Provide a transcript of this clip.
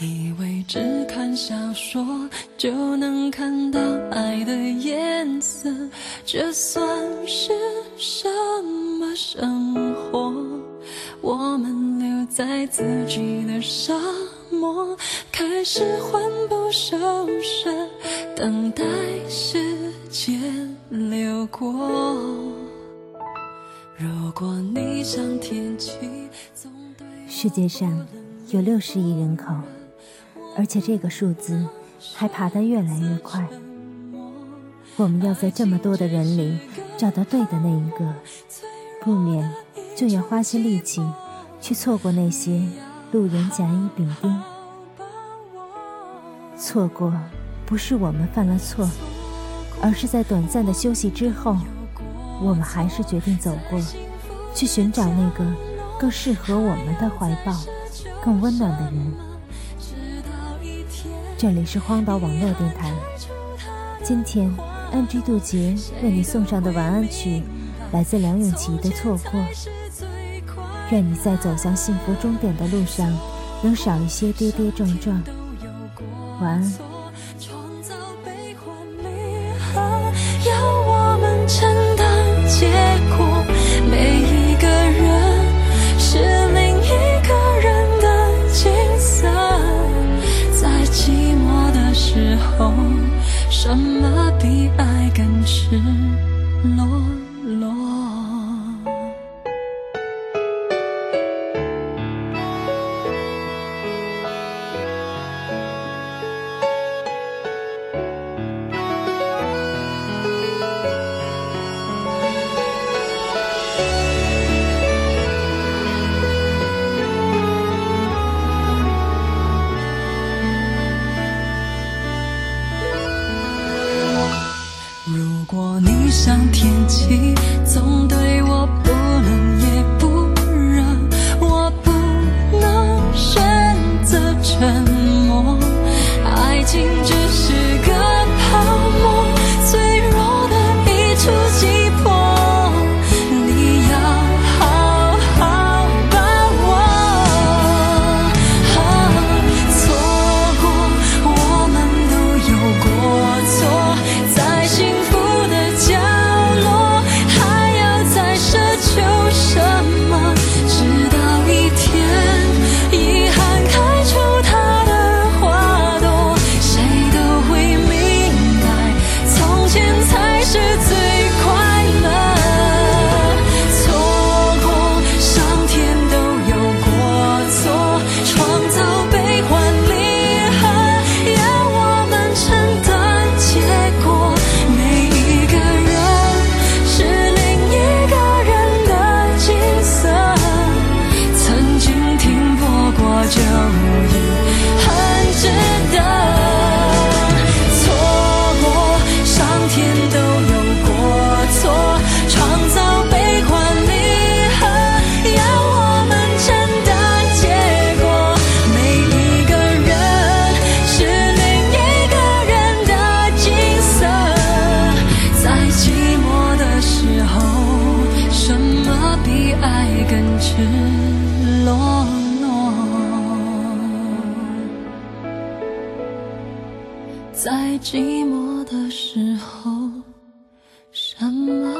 以为只看小说就能看到爱的颜色，这算是什么生活？我们留在自己的沙漠，开始魂不守舍，等待时间流过。如果你想天气，总对世界上有六十亿人口。而且这个数字还爬得越来越快。我们要在这么多的人里找到对的那一个，不免就要花些力气去错过那些路人甲乙丙丁。错过不是我们犯了错，而是在短暂的休息之后，我们还是决定走过去寻找那个更适合我们的怀抱、更温暖的人。这里是荒岛网络电台。今天，安居渡劫为你送上的晚安曲，来自梁咏琪的《错过》。愿你在走向幸福终点的路上，能少一些跌跌撞撞。晚安。什么比爱更赤裸？在寂寞的时候，什么？